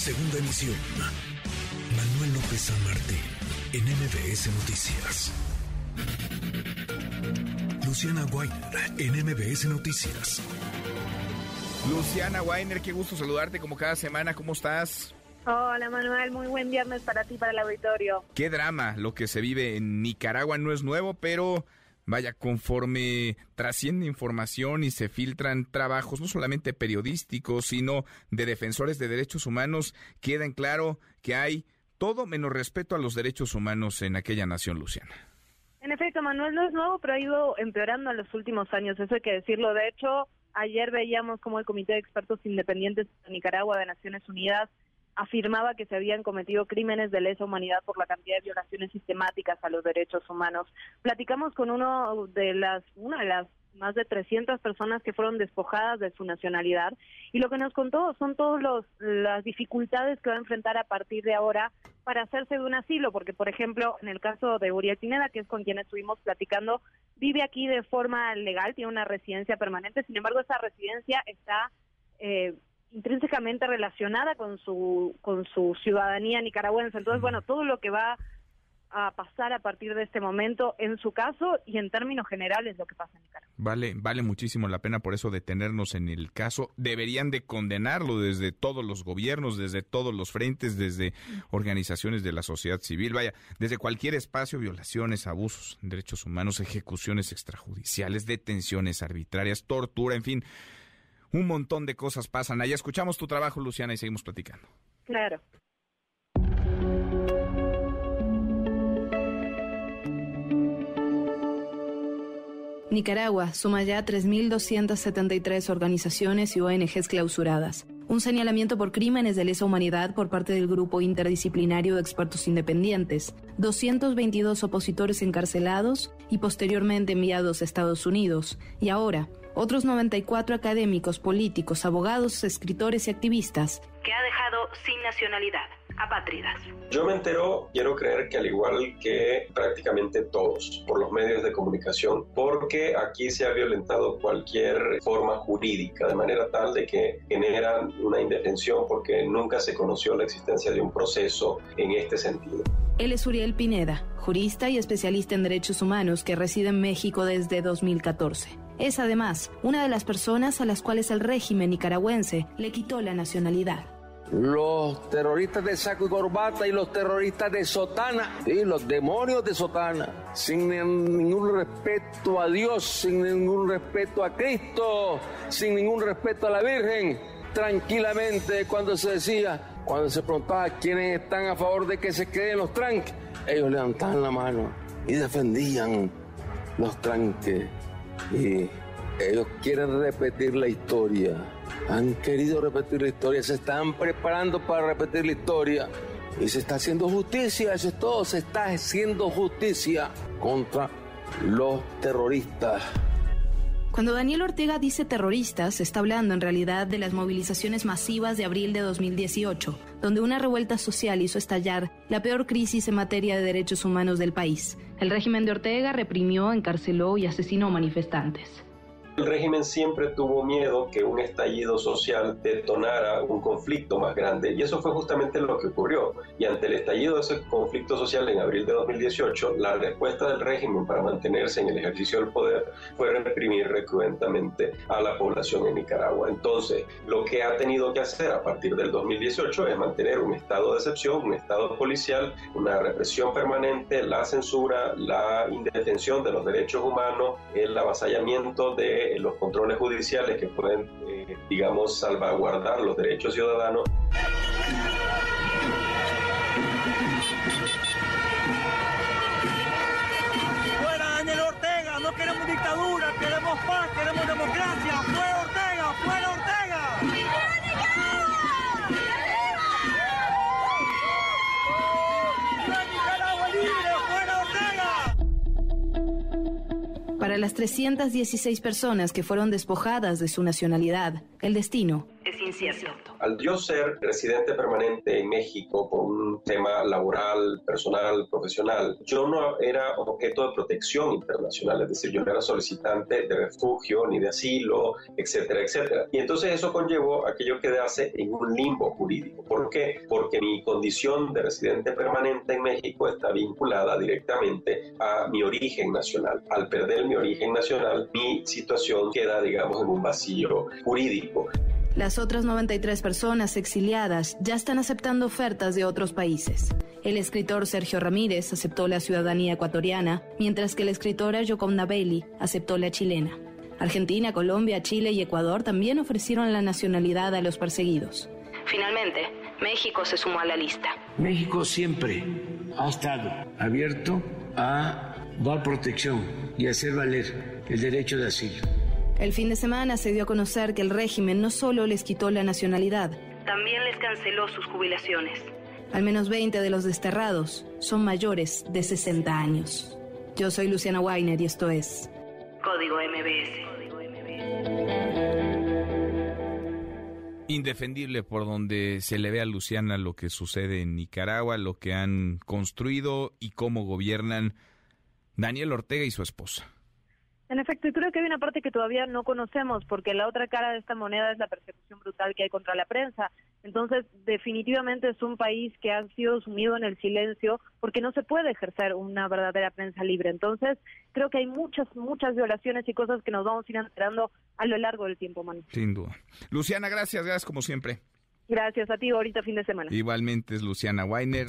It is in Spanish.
Segunda emisión. Manuel López San Martín, en MBS Noticias. Luciana Weiner, en MBS Noticias. Luciana Weiner, qué gusto saludarte como cada semana. ¿Cómo estás? Hola Manuel, muy buen viernes para ti, para el auditorio. Qué drama lo que se vive en Nicaragua no es nuevo, pero vaya, conforme trasciende información y se filtran trabajos no solamente periodísticos, sino de defensores de derechos humanos, queda en claro que hay todo menos respeto a los derechos humanos en aquella nación, Luciana. En efecto, Manuel, no es nuevo, pero ha ido empeorando en los últimos años, eso hay que decirlo. De hecho, ayer veíamos como el Comité de Expertos Independientes de Nicaragua de Naciones Unidas afirmaba que se habían cometido crímenes de lesa humanidad por la cantidad de violaciones sistemáticas a los derechos humanos. Platicamos con uno de las, una de las más de 300 personas que fueron despojadas de su nacionalidad y lo que nos contó son todas las dificultades que va a enfrentar a partir de ahora para hacerse de un asilo, porque por ejemplo en el caso de Uriel Pineda, que es con quien estuvimos platicando, vive aquí de forma legal, tiene una residencia permanente, sin embargo esa residencia está eh, intrínsecamente relacionada con su con su ciudadanía nicaragüense. Entonces, bueno, todo lo que va a pasar a partir de este momento en su caso y en términos generales lo que pasa en Nicaragua. Vale, vale muchísimo la pena por eso detenernos en el caso. Deberían de condenarlo desde todos los gobiernos, desde todos los frentes, desde organizaciones de la sociedad civil, vaya, desde cualquier espacio, violaciones, abusos, derechos humanos, ejecuciones extrajudiciales, detenciones arbitrarias, tortura, en fin un montón de cosas pasan. Allá escuchamos tu trabajo, Luciana, y seguimos platicando. Claro. Nicaragua suma ya 3.273 organizaciones y ONGs clausuradas. Un señalamiento por crímenes de lesa humanidad por parte del grupo interdisciplinario de expertos independientes, 222 opositores encarcelados y posteriormente enviados a Estados Unidos, y ahora otros 94 académicos, políticos, abogados, escritores y activistas que ha dejado sin nacionalidad apátridas. Yo me entero, quiero creer que al igual que prácticamente todos, por los medios de comunicación, porque aquí se ha violentado cualquier forma jurídica, de manera tal de que generan una indefensión porque nunca se conoció la existencia de un proceso en este sentido. Él es Uriel Pineda, jurista y especialista en derechos humanos que reside en México desde 2014. Es además una de las personas a las cuales el régimen nicaragüense le quitó la nacionalidad los terroristas de saco y corbata y los terroristas de sotana, y los demonios de sotana, sin ningún respeto a Dios, sin ningún respeto a Cristo, sin ningún respeto a la Virgen, tranquilamente cuando se decía, cuando se preguntaba quiénes están a favor de que se queden los tranques, ellos levantaban la mano y defendían los tranques. Y ellos quieren repetir la historia. Han querido repetir la historia, se están preparando para repetir la historia. Y se está haciendo justicia, eso es todo, se está haciendo justicia contra los terroristas. Cuando Daniel Ortega dice terroristas, está hablando en realidad de las movilizaciones masivas de abril de 2018, donde una revuelta social hizo estallar la peor crisis en materia de derechos humanos del país. El régimen de Ortega reprimió, encarceló y asesinó manifestantes. El régimen siempre tuvo miedo que un estallido social detonara un conflicto más grande y eso fue justamente lo que ocurrió. Y ante el estallido de ese conflicto social en abril de 2018, la respuesta del régimen para mantenerse en el ejercicio del poder fue reprimir recruentamente a la población en Nicaragua. Entonces, lo que ha tenido que hacer a partir del 2018 es mantener un estado de excepción, un estado policial, una represión permanente, la censura, la indefensión de los derechos humanos, el avasallamiento de los controles judiciales que pueden, eh, digamos, salvaguardar los derechos ciudadanos. Fuera Daniel Ortega, no queremos dictadura, queremos paz, Para las 316 personas que fueron despojadas de su nacionalidad, el destino es incierto. Al yo ser residente permanente en México por un tema laboral, personal, profesional, yo no era objeto de protección internacional, es decir, yo no era solicitante de refugio ni de asilo, etcétera, etcétera. Y entonces eso conllevó a que yo quedase en un limbo jurídico. ¿Por qué? Porque mi condición de residente permanente en México está vinculada directamente a mi origen nacional. Al perder mi origen nacional, mi situación queda, digamos, en un vacío jurídico. Las otras 93 personas exiliadas ya están aceptando ofertas de otros países. El escritor Sergio Ramírez aceptó la ciudadanía ecuatoriana, mientras que la escritora Yoconda Bailey aceptó la chilena. Argentina, Colombia, Chile y Ecuador también ofrecieron la nacionalidad a los perseguidos. Finalmente, México se sumó a la lista. México siempre ha estado abierto a dar protección y hacer valer el derecho de asilo. El fin de semana se dio a conocer que el régimen no solo les quitó la nacionalidad, también les canceló sus jubilaciones. Al menos 20 de los desterrados son mayores de 60 años. Yo soy Luciana Weiner y esto es Código MBS. Indefendible por donde se le ve a Luciana lo que sucede en Nicaragua, lo que han construido y cómo gobiernan Daniel Ortega y su esposa. En efecto, y creo que hay una parte que todavía no conocemos, porque la otra cara de esta moneda es la persecución brutal que hay contra la prensa. Entonces, definitivamente es un país que ha sido sumido en el silencio porque no se puede ejercer una verdadera prensa libre. Entonces, creo que hay muchas, muchas violaciones y cosas que nos vamos a ir enterando a lo largo del tiempo, Manu. Sin duda. Luciana, gracias, gracias como siempre. Gracias a ti, ahorita fin de semana. Igualmente es Luciana Weiner.